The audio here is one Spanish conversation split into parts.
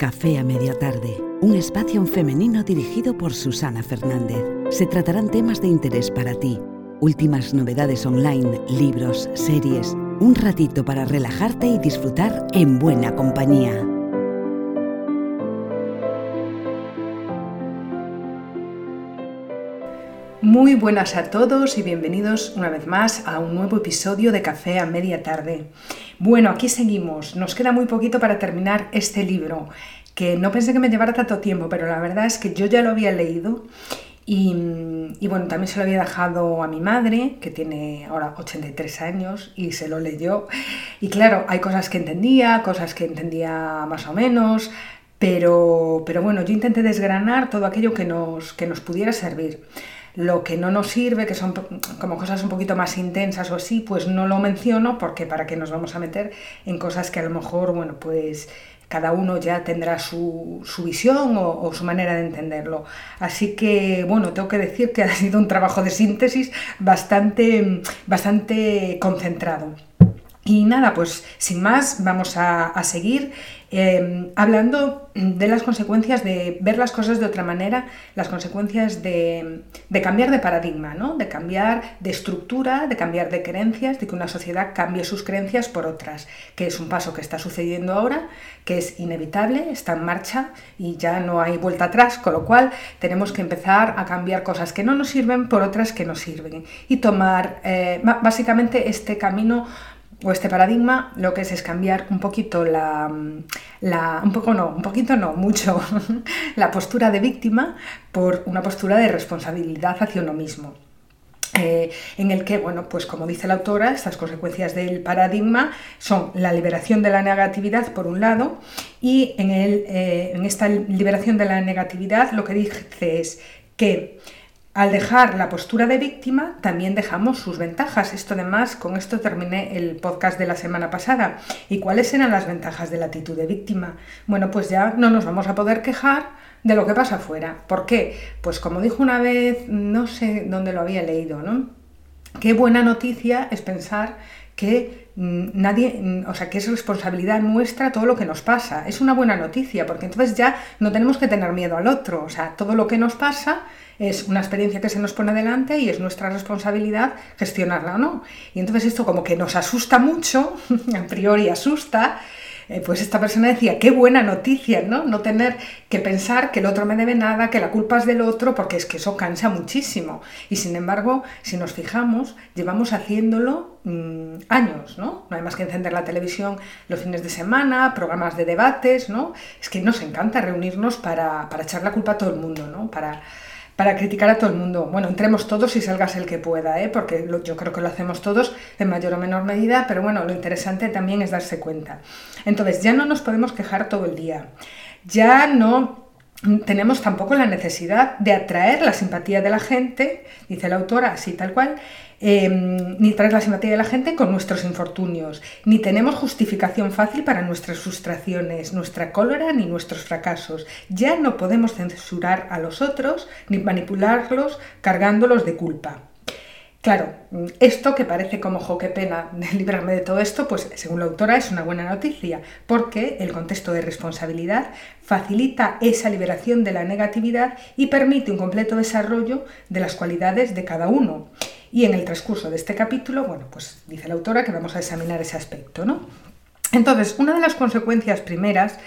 Café a Media Tarde, un espacio femenino dirigido por Susana Fernández. Se tratarán temas de interés para ti, últimas novedades online, libros, series, un ratito para relajarte y disfrutar en buena compañía. Muy buenas a todos y bienvenidos una vez más a un nuevo episodio de Café a Media Tarde. Bueno, aquí seguimos. Nos queda muy poquito para terminar este libro, que no pensé que me llevara tanto tiempo, pero la verdad es que yo ya lo había leído y, bueno, también se lo había dejado a mi madre, que tiene ahora 83 años, y se lo leyó. Y claro, hay cosas que entendía, cosas que entendía más o menos, pero, pero bueno, yo intenté desgranar todo aquello que nos, que nos pudiera servir. Lo que no nos sirve, que son como cosas un poquito más intensas o así, pues no lo menciono porque para qué nos vamos a meter en cosas que a lo mejor, bueno, pues cada uno ya tendrá su, visión o, su manera de entenderlo. Así que, bueno, tengo que decir que ha sido un trabajo de síntesis bastante, bastante concentrado. Y nada, pues sin más, vamos a, seguir em, hablando de las consecuencias de ver las cosas de otra manera, las consecuencias de, cambiar de paradigma, ¿no? de cambiar de estructura, de cambiar de creencias, de que una sociedad cambie sus creencias por otras, que es un paso que está sucediendo ahora, que es inevitable, está en marcha y ya no hay vuelta atrás, con lo cual tenemos que empezar a cambiar cosas que no nos sirven por otras que nos sirven y tomar eh, básicamente este camino o este paradigma lo que es es cambiar un poquito la, la, un poco no, un poquito no, mucho, la postura de víctima por una postura de responsabilidad hacia uno mismo. Eh, en el que, bueno, pues como dice la autora, estas consecuencias del paradigma son la liberación de la negatividad por un lado y en, el, eh, en esta liberación de la negatividad lo que dice es que al dejar la postura de víctima, también dejamos sus ventajas. Esto además, con esto terminé el podcast de la semana pasada. ¿Y cuáles eran las ventajas de la actitud de víctima? Bueno, pues ya no nos vamos a poder quejar de lo que pasa afuera. ¿Por qué? Pues como dijo una vez, no sé dónde lo había leído, ¿no? Qué buena noticia es pensar que nadie, mm, o sea, que es responsabilidad nuestra todo lo que nos pasa. Es una buena noticia, porque entonces ya no tenemos que tener miedo al otro. O sea, todo lo que nos pasa es una experiencia que se nos pone delante y es nuestra responsabilidad gestionarla o no. Y entonces esto como que nos asusta mucho, a priori asusta, eh, pues esta persona decía, qué buena noticia, ¿no? No tener que pensar que el otro me debe nada, que la culpa es del otro, porque es que eso cansa muchísimo. Y sin embargo, si nos fijamos, llevamos haciéndolo mm, años, ¿no? No hay más que encender la televisión los fines de semana, programas de debates, ¿no? Es que nos encanta reunirnos para, para echar la culpa a todo el mundo, ¿no? Para, para criticar a todo el mundo. Bueno, entremos todos y salgas el que pueda, ¿eh? porque yo creo que lo hacemos todos en mayor o menor medida, pero bueno, lo interesante también es darse cuenta. Entonces, ya no nos podemos quejar todo el día, ya no tenemos tampoco la necesidad de atraer la simpatía de la gente, dice la autora, así tal cual, Em, ni traer la simpatía de la gente con nuestros infortunios, ni tenemos justificación fácil para nuestras frustraciones, nuestra cólera ni nuestros fracasos. Ya no podemos censurar a los otros ni manipularlos cargándolos de culpa. Claro, esto que parece como, jo, qué pena librarme de todo esto, pues según la autora es una buena noticia, porque el contexto de responsabilidad facilita esa liberación de la negatividad y permite un completo desarrollo de las cualidades de cada uno. Y en el transcurso de este capítulo, bueno, pues dice la autora que vamos a examinar ese aspecto, ¿no? Entonces, una de las consecuencias primeras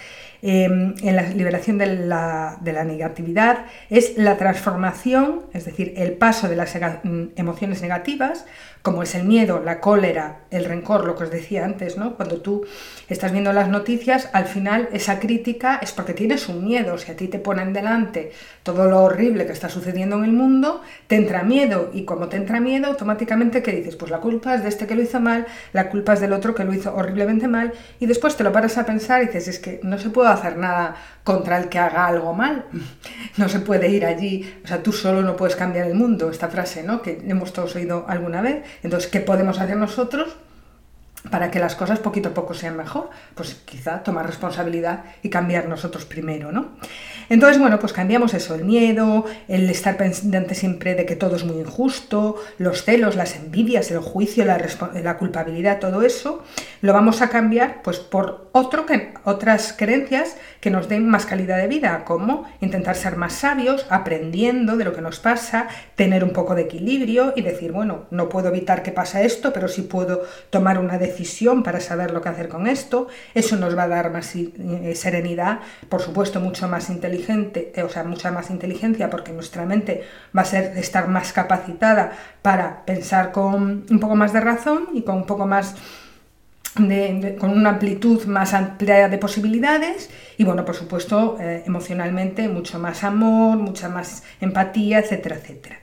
em, en la liberación de la, de la, negatividad es la transformación, es decir, el paso de las emociones negativas como es el miedo, la cólera, el rencor, lo que os decía antes, ¿no? Cuando tú estás viendo las noticias, al final esa crítica es porque tienes un miedo. Si a ti te ponen delante todo lo horrible que está sucediendo en el mundo, te entra miedo. Y como te entra miedo, automáticamente, ¿qué dices? Pues la culpa es de este que lo hizo mal, la culpa es del otro que lo hizo horriblemente mal. Y después te lo paras a pensar y dices, es que no se puede hacer nada contra el que haga algo mal. No se puede ir allí, o sea, tú solo no puedes cambiar el mundo, esta frase, ¿no? Que hemos todos oído alguna vez. Entonces, ¿qué podemos hacer nosotros? Para que las cosas poquito a poco sean mejor, pues quizá tomar responsabilidad y cambiar nosotros primero, ¿no? Entonces, bueno, pues cambiamos eso, el miedo, el estar pendiente siempre de que todo es muy injusto, los celos, las envidias, el juicio, la, la culpabilidad, todo eso, lo vamos a cambiar pues por otro que, otras creencias que nos den más calidad de vida, como intentar ser más sabios, aprendiendo de lo que nos pasa, tener un poco de equilibrio y decir, bueno, no puedo evitar que pase esto, pero sí puedo tomar una decisión para saber lo que hacer con esto. Eso nos va a dar más eh, serenidad, por supuesto, mucho más inteligente, eh, o sea, mucha más inteligencia, porque nuestra mente va a ser estar más capacitada para pensar con un poco más de razón y con un poco más con una amplitud más amplia de posibilidades y bueno, por supuesto, eh, emocionalmente mucho más amor, mucha más empatía, etcétera, etcétera.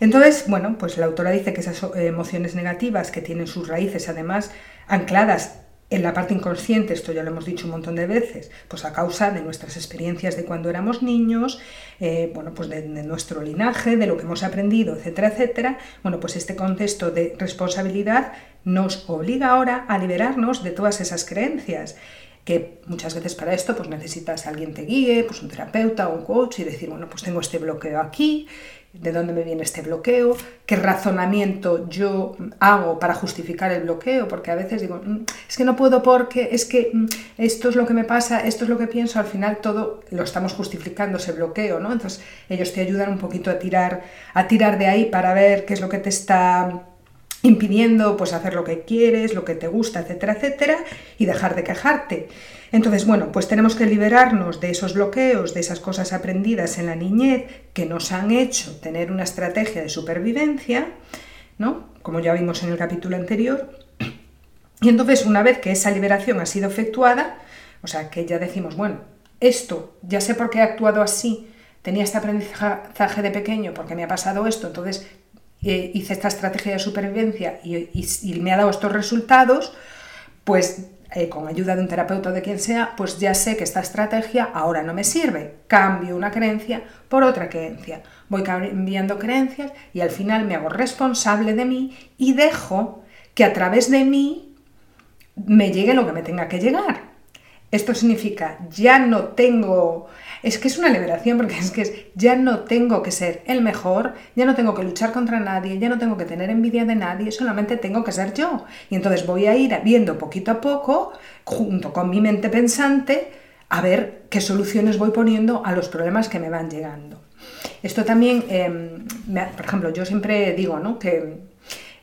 Entonces, bueno, pues la autora dice que esas eh, emociones negativas que tienen sus raíces además ancladas en la parte inconsciente, esto ya lo hemos dicho un montón de veces, pues a causa de nuestras experiencias de cuando éramos niños, eh, bueno, pues de, nuestro linaje, de lo que hemos aprendido, etcétera, etcétera. Bueno, pues este contexto de responsabilidad nos obliga ahora a liberarnos de todas esas creencias que muchas veces para esto pues necesitas a alguien te guíe, pues un terapeuta o un coach y decir, bueno, pues tengo este bloqueo aquí de dónde me viene este bloqueo, qué razonamiento yo hago para justificar el bloqueo, porque a veces digo, mm, es que no puedo porque, es que mm, esto es lo que me pasa, esto es lo que pienso, al final todo lo estamos justificando ese bloqueo, ¿no? Entonces ellos te ayudan un poquito a tirar, a tirar de ahí para ver qué es lo que te está impidiendo pues hacer lo que quieres, lo que te gusta, etcétera, etcétera, y dejar de quejarte. Entonces, bueno, pues tenemos que liberarnos de esos bloqueos, de esas cosas aprendidas en la niñez que nos han hecho tener una estrategia de supervivencia, ¿no? Como ya vimos en el capítulo anterior. Y entonces, una vez que esa liberación ha sido efectuada, o sea, que ya decimos, bueno, esto, ya sé por qué he actuado así, tenía este aprendizaje de pequeño porque me ha pasado esto, entonces eh, hice esta estrategia de supervivencia y me ha dado estos resultados, pues eh, con ayuda de un terapeuta o de quien sea, pues ya sé que esta estrategia ahora no me sirve. Cambio una creencia por otra creencia. Voy cambiando creencias y al final me hago responsable de mí y dejo que a través de mí me llegue lo que me tenga que llegar. Esto significa, ya no tengo, es que es una liberación porque es que ya no tengo que ser el mejor, ya no tengo que luchar contra nadie, ya no tengo que tener envidia de nadie, solamente tengo que ser yo. Y entonces voy a ir viendo poquito a poco, junto con mi mente pensante, a ver qué soluciones voy poniendo a los problemas que me van llegando. Esto también, em, por ejemplo, yo siempre digo ¿no? que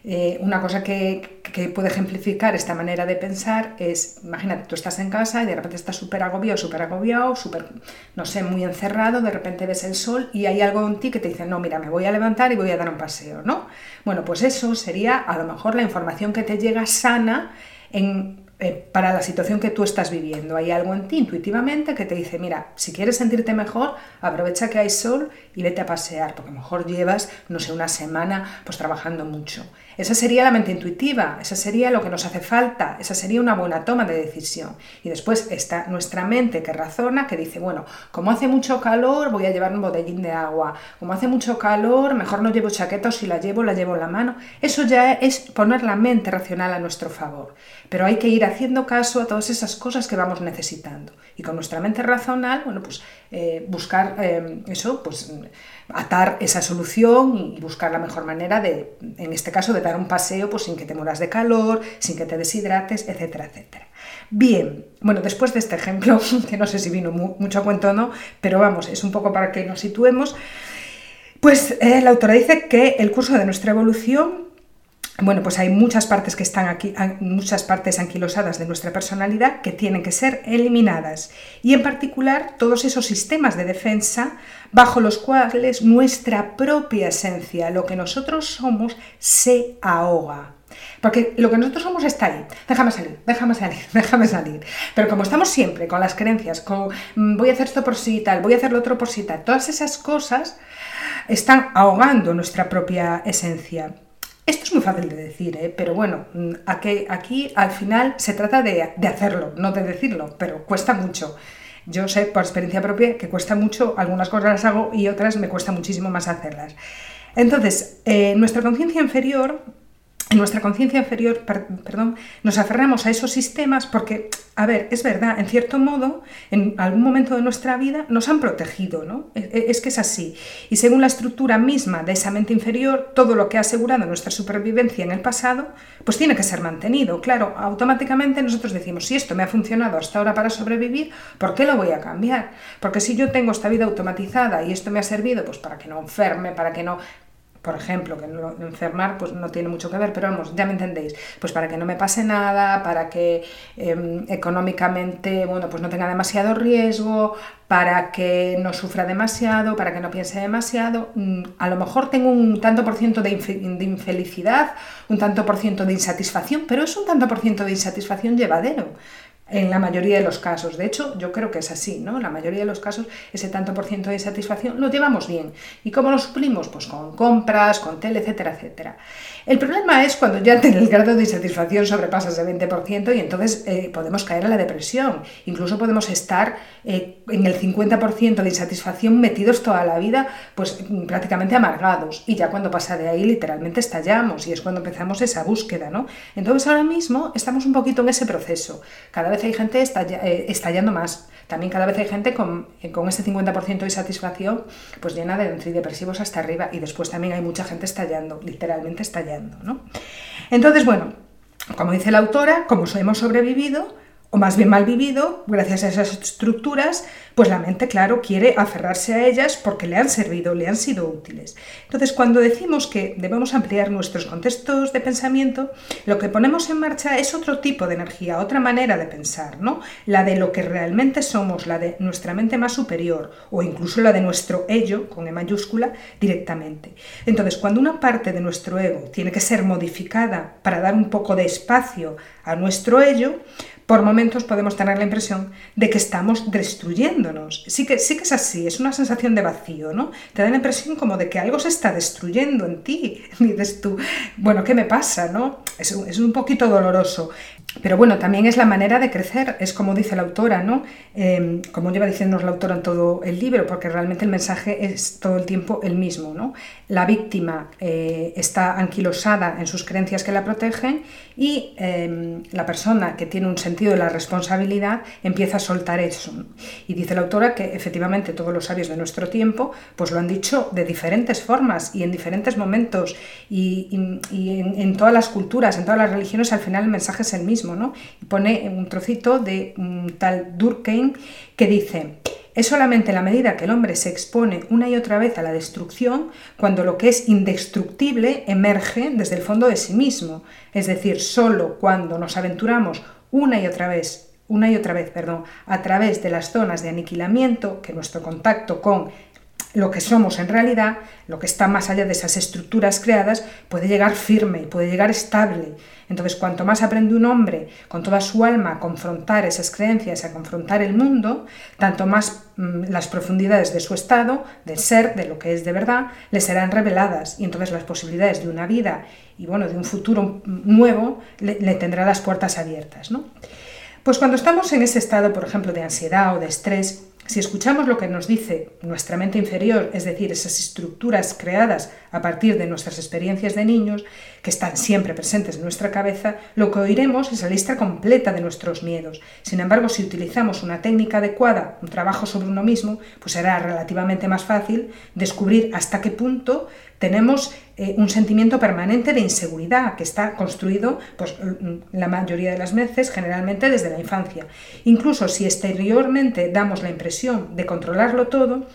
eh, una cosa que, puede ejemplificar esta manera de pensar es, imagínate, tú estás en casa y de repente estás súper agobiado, súper agobiado, súper, no sé, muy encerrado, de repente ves el sol y hay algo en ti que te dice, no, mira, me voy a levantar y voy a dar un paseo, ¿no? Bueno, pues eso sería a lo mejor la información que te llega sana en eh, para la situación que tú estás viviendo. Hay algo en ti intuitivamente que te dice, mira, si quieres sentirte mejor, aprovecha que hay sol y vete a pasear, porque a lo mejor llevas, no sé, una semana pues trabajando mucho. Esa sería la mente intuitiva, esa sería lo que nos hace falta, esa sería una buena toma de decisión. Y después está nuestra mente que razona, que dice, bueno, como hace mucho calor, voy a llevar un botellín de agua, como hace mucho calor, mejor no llevo chaqueta o si la llevo, la llevo en la mano. Eso ya es poner la mente racional a nuestro favor. Pero hay que ir haciendo caso a todas esas cosas que vamos necesitando. Y con nuestra mente racional, bueno, pues eh, buscar eh, eso, pues atar esa solución y buscar la mejor manera de, en este caso, de dar un paseo pues sin que te mueras de calor, sin que te deshidrates, etcétera, etcétera. Bien, bueno, después de este ejemplo, que no sé si vino mucho a cuento o no, pero vamos, es un poco para que nos situemos, pues eh, la autora dice que el curso de nuestra evolución bueno, pues hay muchas partes que están aquí, muchas partes anquilosadas de nuestra personalidad que tienen que ser eliminadas. Y en particular todos esos sistemas de defensa bajo los cuales nuestra propia esencia, lo que nosotros somos, se ahoga. Porque lo que nosotros somos está ahí. Déjame salir, déjame salir, déjame salir. Pero como estamos siempre con las creencias, con mm, voy a hacer esto por sí y tal, voy a hacer lo otro por sí y tal, todas esas cosas están ahogando nuestra propia esencia. Esto es muy fácil de decir, ¿eh? pero bueno, mm, aquí, aquí, al final se trata de, hacerlo, no de decirlo, pero cuesta mucho. Yo sé por experiencia propia que cuesta mucho, algunas cosas las hago y otras me cuesta muchísimo más hacerlas. Entonces, eh, nuestra conciencia inferior en nuestra conciencia inferior, perdón, nos aferramos a esos sistemas porque, a ver, es verdad, en cierto modo, en algún momento de nuestra vida nos han protegido, ¿no? E, e, es que es así. Y según la estructura misma de esa mente inferior, todo lo que ha asegurado nuestra supervivencia en el pasado, pues tiene que ser mantenido. Claro, automáticamente nosotros decimos, si esto me ha funcionado hasta ahora para sobrevivir, ¿por qué lo voy a cambiar? Porque si yo tengo esta vida automatizada y esto me ha servido, pues para que no enferme, para que no por ejemplo, que no, enfermar pues no tiene mucho que ver, pero vamos, ya me entendéis, pues para que no me pase nada, para que em, económicamente, bueno, pues no tenga demasiado riesgo, para que no sufra demasiado, para que no piense demasiado, mm, a lo mejor tengo un tanto por ciento de, de infelicidad, un tanto por ciento de insatisfacción, pero es un tanto por ciento de insatisfacción llevadero en la mayoría de los casos. De hecho, yo creo que es así, ¿no? En la mayoría de los casos, ese tanto por ciento de satisfacción lo llevamos bien. ¿Y cómo lo suplimos? Pues con compras, con tele, etcétera, etcétera. El problema es cuando ya el grado de insatisfacción sobrepasa ese 20% y entonces eh, podemos caer en la depresión. Incluso podemos estar eh, en el 50% de insatisfacción metidos toda la vida, pues prácticamente amargados. Y ya cuando pasa de ahí, literalmente estallamos y es cuando empezamos esa búsqueda, ¿no? Entonces ahora mismo estamos un poquito en ese proceso. Cada vez hay gente eh, estallando más. También cada vez hay gente con, con ese 50% de satisfacción pues llena de antidepresivos hasta arriba y después también hay mucha gente estallando, literalmente estallando. ¿no? Entonces, bueno, como dice la autora, como hemos sobrevivido, más bien mal vivido, gracias a esas estructuras, pues la mente, claro, quiere aferrarse a ellas porque le han servido, le han sido útiles. Entonces, cuando decimos que debemos ampliar nuestros contextos de pensamiento, lo que ponemos en marcha es otro tipo de energía, otra manera de pensar, ¿no? La de lo que realmente somos, la de nuestra mente más superior, o incluso la de nuestro ello, con E mayúscula, directamente. Entonces, cuando una parte de nuestro ego tiene que ser modificada para dar un poco de espacio a nuestro ello, por momentos podemos tener la impresión de que estamos destruyéndonos. Sí que, sí que es así, es una sensación de vacío, ¿no? Te da la impresión como de que algo se está destruyendo en ti. Dices tú, bueno, ¿qué me pasa, no? Es, es un poquito doloroso. Pero bueno, también es la manera de crecer, es como dice la autora, ¿no? Em, como lleva diciéndonos la autora en todo el libro, porque realmente el mensaje es todo el tiempo el mismo, ¿no? La víctima eh, está anquilosada en sus creencias que la protegen y em, la persona que tiene un sentido de la responsabilidad empieza a soltar eso. Y dice la autora que efectivamente todos los sabios de nuestro tiempo pues lo han dicho de diferentes formas y en diferentes momentos. Y, en todas las culturas, en todas las religiones, al final el mensaje es el mismo y pone un trocito de un tal Durkheim que dice, es solamente la medida que el hombre se expone una y otra vez a la destrucción cuando lo que es indestructible emerge desde el fondo de sí mismo, es decir, solo cuando nos aventuramos una y otra vez una y otra vez, perdón, a través de las zonas de aniquilamiento que nuestro contacto con lo que somos en realidad, lo que está más allá de esas estructuras creadas, puede llegar firme, puede llegar estable. Entonces, cuanto más aprende un hombre con toda su alma a confrontar esas creencias, a confrontar el mundo, tanto más mm, las profundidades de su estado, de ser, de lo que es de verdad, le serán reveladas y entonces las posibilidades de una vida y bueno, de un futuro nuevo le, le tendrá las puertas abiertas. ¿no? Pues cuando estamos en ese estado, por ejemplo, de ansiedad o de estrés, si escuchamos lo que nos dice nuestra mente inferior, es decir, esas estructuras creadas a partir de nuestras experiencias de niños, que están siempre presentes en nuestra cabeza, lo que oiremos es la lista completa de nuestros miedos. Sin embargo, si utilizamos una técnica adecuada, un trabajo sobre uno mismo, pues será relativamente más fácil descubrir hasta qué punto tenemos eh, un sentimiento permanente de inseguridad que está construido pues, la mayoría de las veces generalmente desde la infancia. Incluso si exteriormente damos la impresión de controlarlo todo,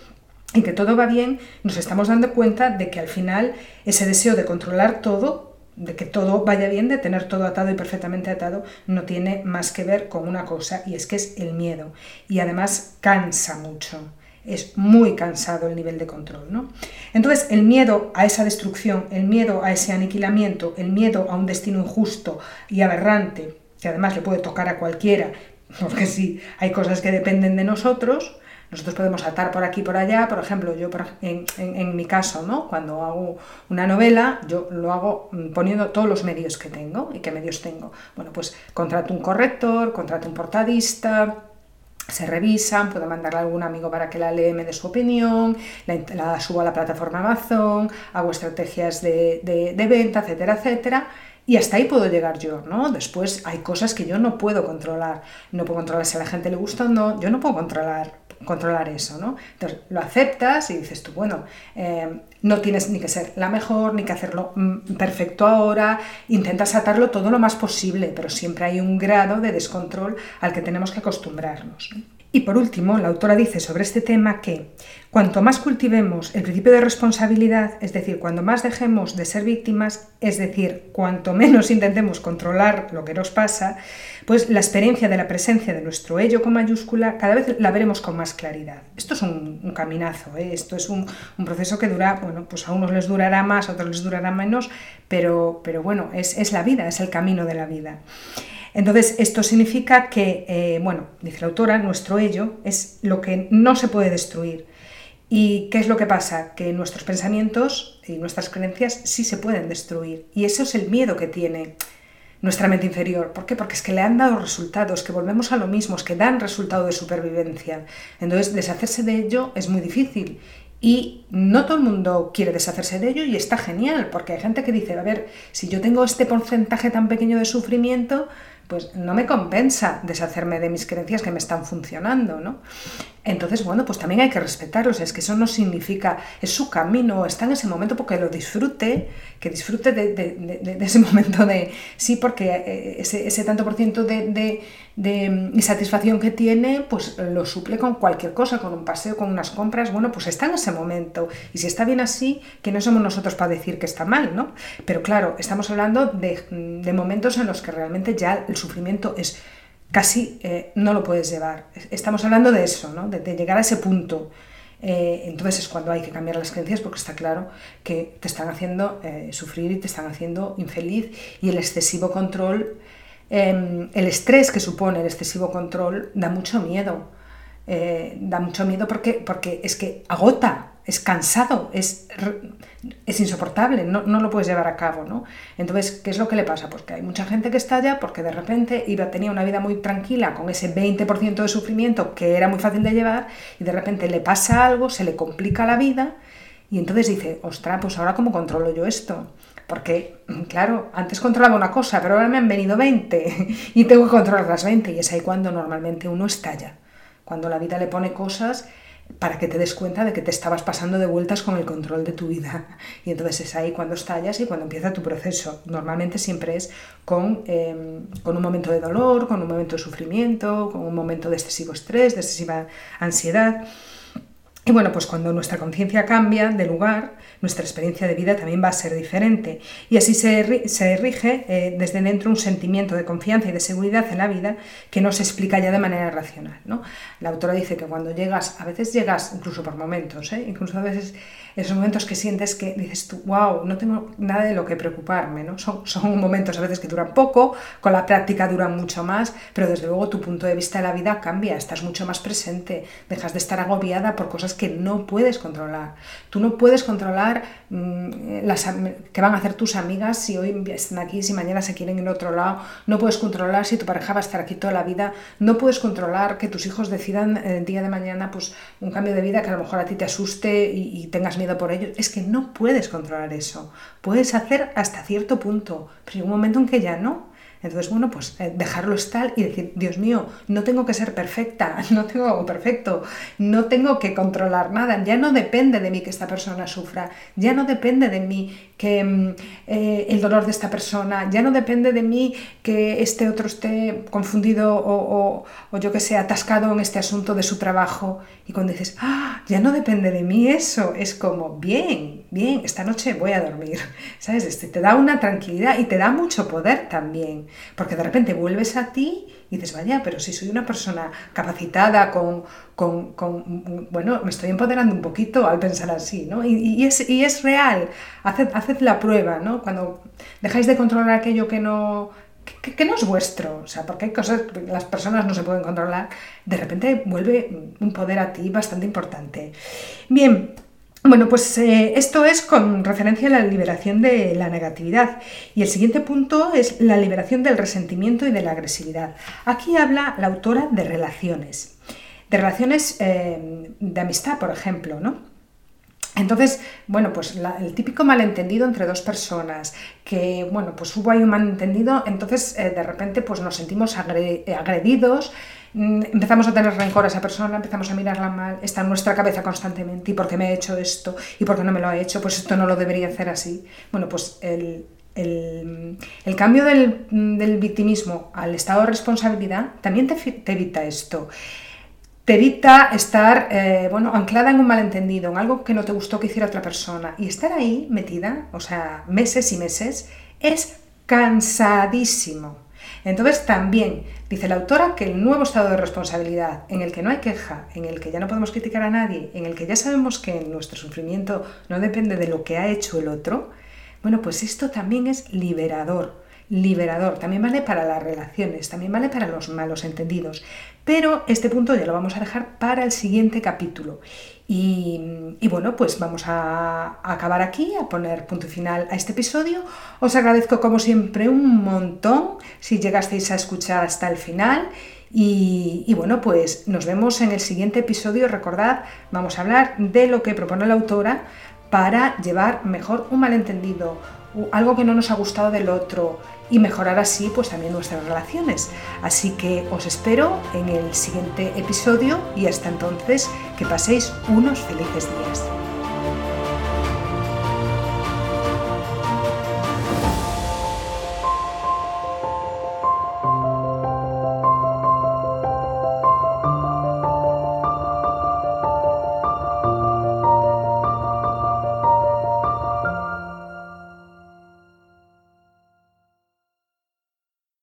y que todo va bien, nos estamos dando cuenta de que al final ese deseo de controlar todo, de que todo vaya bien, de tener todo atado y perfectamente atado, no tiene más que ver con una cosa y es que es el miedo. Y además cansa mucho es muy cansado el nivel de control. ¿no? Entonces, el miedo a esa destrucción, el miedo a ese aniquilamiento, el miedo a un destino injusto y aberrante, que además le puede tocar a cualquiera, porque si hay cosas que dependen de nosotros, nosotros podemos atar por aquí por allá, por ejemplo, yo en, en, mi caso, ¿no? cuando hago una novela, yo lo hago mm, poniendo todos los medios que tengo. ¿Y qué medios tengo? Bueno, pues contrato un corrector, contrato un portadista, se revisan, puedo mandarle a algún amigo para que la lea, me dé su opinión, la, subo a la plataforma Amazon, hago estrategias de, de, venta, etcétera, etcétera. Y hasta ahí puedo llegar yo, ¿no? Después hay cosas que yo no puedo controlar. No puedo controlar si a la gente le gusta o no. Yo no puedo controlar, controlar eso, ¿no? Entonces lo aceptas y dices tú, bueno, eh, no tienes ni que ser la mejor, ni que hacerlo mm, perfecto ahora. Intentas atarlo todo lo más posible, pero siempre hay un grado de descontrol al que tenemos que acostumbrarnos. Y por último, la autora dice sobre este tema que cuanto más cultivemos el principio de responsabilidad, es decir, cuando más dejemos de ser víctimas, es decir, cuanto menos intentemos controlar lo que nos pasa, pues la experiencia de la presencia de nuestro ello con mayúscula cada vez la veremos con más claridad. Esto es un, caminazo, ¿eh? esto es un, proceso que dura, bueno, pues a unos les durará más, a otros les durará menos, pero, pero bueno, es, es la vida, es el camino de la vida. Entonces, esto significa que, eh, bueno, dice la autora, nuestro ello es lo que no se puede destruir. ¿Y qué es lo que pasa? Que nuestros pensamientos y nuestras creencias sí se pueden destruir. Y eso es el miedo que tiene nuestra mente inferior. ¿Por qué? Porque es que le han dado resultados, que volvemos a lo mismo, es que dan resultado de supervivencia. Entonces, deshacerse de ello es muy difícil. Y no todo el mundo quiere deshacerse de ello y está genial, porque hay gente que dice, a ver, si yo tengo este porcentaje tan pequeño de sufrimiento, pues no me compensa deshacerme de mis creencias que me están funcionando, ¿no? Entonces, bueno, pues también hay que respetarlos, es que eso no significa, es su camino, está en ese momento porque lo disfrute, que disfrute de, ese momento de, sí, porque eh, ese, tanto por ciento de, satisfacción que tiene, pues lo suple con cualquier cosa, con un paseo, con unas compras, bueno, pues está en ese momento. Y si está bien así, que no somos nosotros para decir que está mal, ¿no? Pero claro, estamos hablando de momentos en los que realmente ya el sufrimiento es casi eh, no lo puedes llevar. Estamos hablando de eso, ¿no? de, llegar a ese punto. Eh, entonces es cuando hay que cambiar las creencias porque está claro que te están haciendo eh, sufrir y te están haciendo infeliz y el excesivo control, em, el estrés que supone el excesivo control da mucho miedo. da mucho miedo porque, porque es que agota, es cansado, es, es insoportable, no, no, lo puedes llevar a cabo, ¿no? Entonces, ¿qué es lo que le pasa? Pues que hay mucha gente que estalla porque de repente iba, tenía una vida muy tranquila con ese 20% de sufrimiento que era muy fácil de llevar y de repente le pasa algo, se le complica la vida y entonces dice, ostras, pues ahora cómo controlo yo esto? Porque, claro, antes controlaba una cosa, pero ahora me han venido 20 y tengo que controlar las 20 y es ahí cuando normalmente uno estalla, cuando la vida le pone cosas para que te des cuenta de que te estabas pasando de vueltas con el control de tu vida. Y entonces es ahí cuando estallas y cuando empieza tu proceso. Normalmente siempre es con, em, con un momento de dolor, con un momento de sufrimiento, con un momento de excesivo estrés, de excesiva ansiedad. Y bueno, pues cuando nuestra conciencia cambia de lugar, nuestra experiencia de vida también va a ser diferente. Y así se, se rige eh, desde dentro un sentimiento de confianza y de seguridad en la vida que no se explica ya de manera racional. ¿no? La autora dice que cuando llegas, a veces llegas incluso por momentos, ¿eh? incluso a veces esos momentos que sientes que dices tú, wow, no tengo nada de lo que preocuparme, ¿no? Son, son momentos a veces que duran poco, con la práctica duran mucho más, pero desde luego tu punto de vista de la vida cambia, estás mucho más presente, dejas de estar agobiada por cosas que no puedes controlar. Tú no puedes controlar mm, las, qué van a hacer tus amigas si hoy están aquí, si mañana se quieren ir a otro lado, no puedes controlar si tu pareja va a estar aquí toda la vida, no puedes controlar que tus hijos decidan el día de mañana pues un cambio de vida que a lo mejor a ti te asuste y, y tengas por ello, es que no puedes controlar eso. Puedes hacer hasta cierto punto, pero hay un momento en que ya no. Entonces, bueno, pues eh, dejarlo estar y decir, Dios mío, no tengo que ser perfecta, no tengo algo perfecto, no tengo que controlar nada, ya no depende de mí que esta persona sufra, ya no depende de mí que mm, eh, el dolor de esta persona, ya no depende de mí que este otro esté confundido o, yo que sé, atascado en este asunto de su trabajo. Y cuando dices, ah, ya no depende de mí eso, es como, bien, bien, esta noche voy a dormir, ¿sabes? Este, te da una tranquilidad y te da mucho poder también. Porque de repente vuelves a ti y dices, vaya, pero si soy una persona capacitada, con, con, bueno, me estoy empoderando un poquito al pensar así, ¿no? Y, es, y es, real, haced, la prueba, ¿no? Cuando dejáis de controlar aquello que no, que, no es vuestro, o sea, porque hay cosas las personas no se pueden controlar, de repente vuelve un poder a ti bastante importante. Bien, bueno, pues eh, esto es con referencia a la liberación de la negatividad. Y el siguiente punto es la liberación del resentimiento y de la agresividad. Aquí habla la autora de relaciones, de relaciones eh, de amistad, por ejemplo, ¿no? Entonces, bueno, pues el típico malentendido entre dos personas, que, bueno, pues hubo ahí un malentendido, entonces eh, de repente pues nos sentimos agredidos, mm, empezamos a tener rencor a esa persona, empezamos a mirarla mal, está en nuestra cabeza constantemente, ¿y por qué me ha hecho esto? ¿Y por qué no me lo ha hecho? Pues esto no lo debería hacer así. Bueno, pues el, cambio del, victimismo al estado de responsabilidad también te evita esto te estar eh, bueno, anclada en un malentendido, en algo que no te gustó que hiciera otra persona. Y estar ahí metida, o sea, meses y meses, es cansadísimo. Entonces también dice la autora que el nuevo estado de responsabilidad, en el que no hay queja, en el que ya no podemos criticar a nadie, en el que ya sabemos que nuestro sufrimiento no depende de lo que ha hecho el otro, bueno, pues esto también es liberador liberador, también vale para las relaciones, también vale para los malos entendidos. Pero este punto ya lo vamos a dejar para el siguiente capítulo. Y, bueno, pues vamos a, acabar aquí, a poner punto final a este episodio. Os agradezco como siempre un montón si llegasteis a escuchar hasta el final. Y, y, bueno, pues nos vemos en el siguiente episodio. Recordad, vamos a hablar de lo que propone la autora para llevar mejor un malentendido, algo que no nos ha gustado del otro y mejorar así pues también nuestras relaciones. Así que os espero en el siguiente episodio y hasta entonces que paséis unos felices días.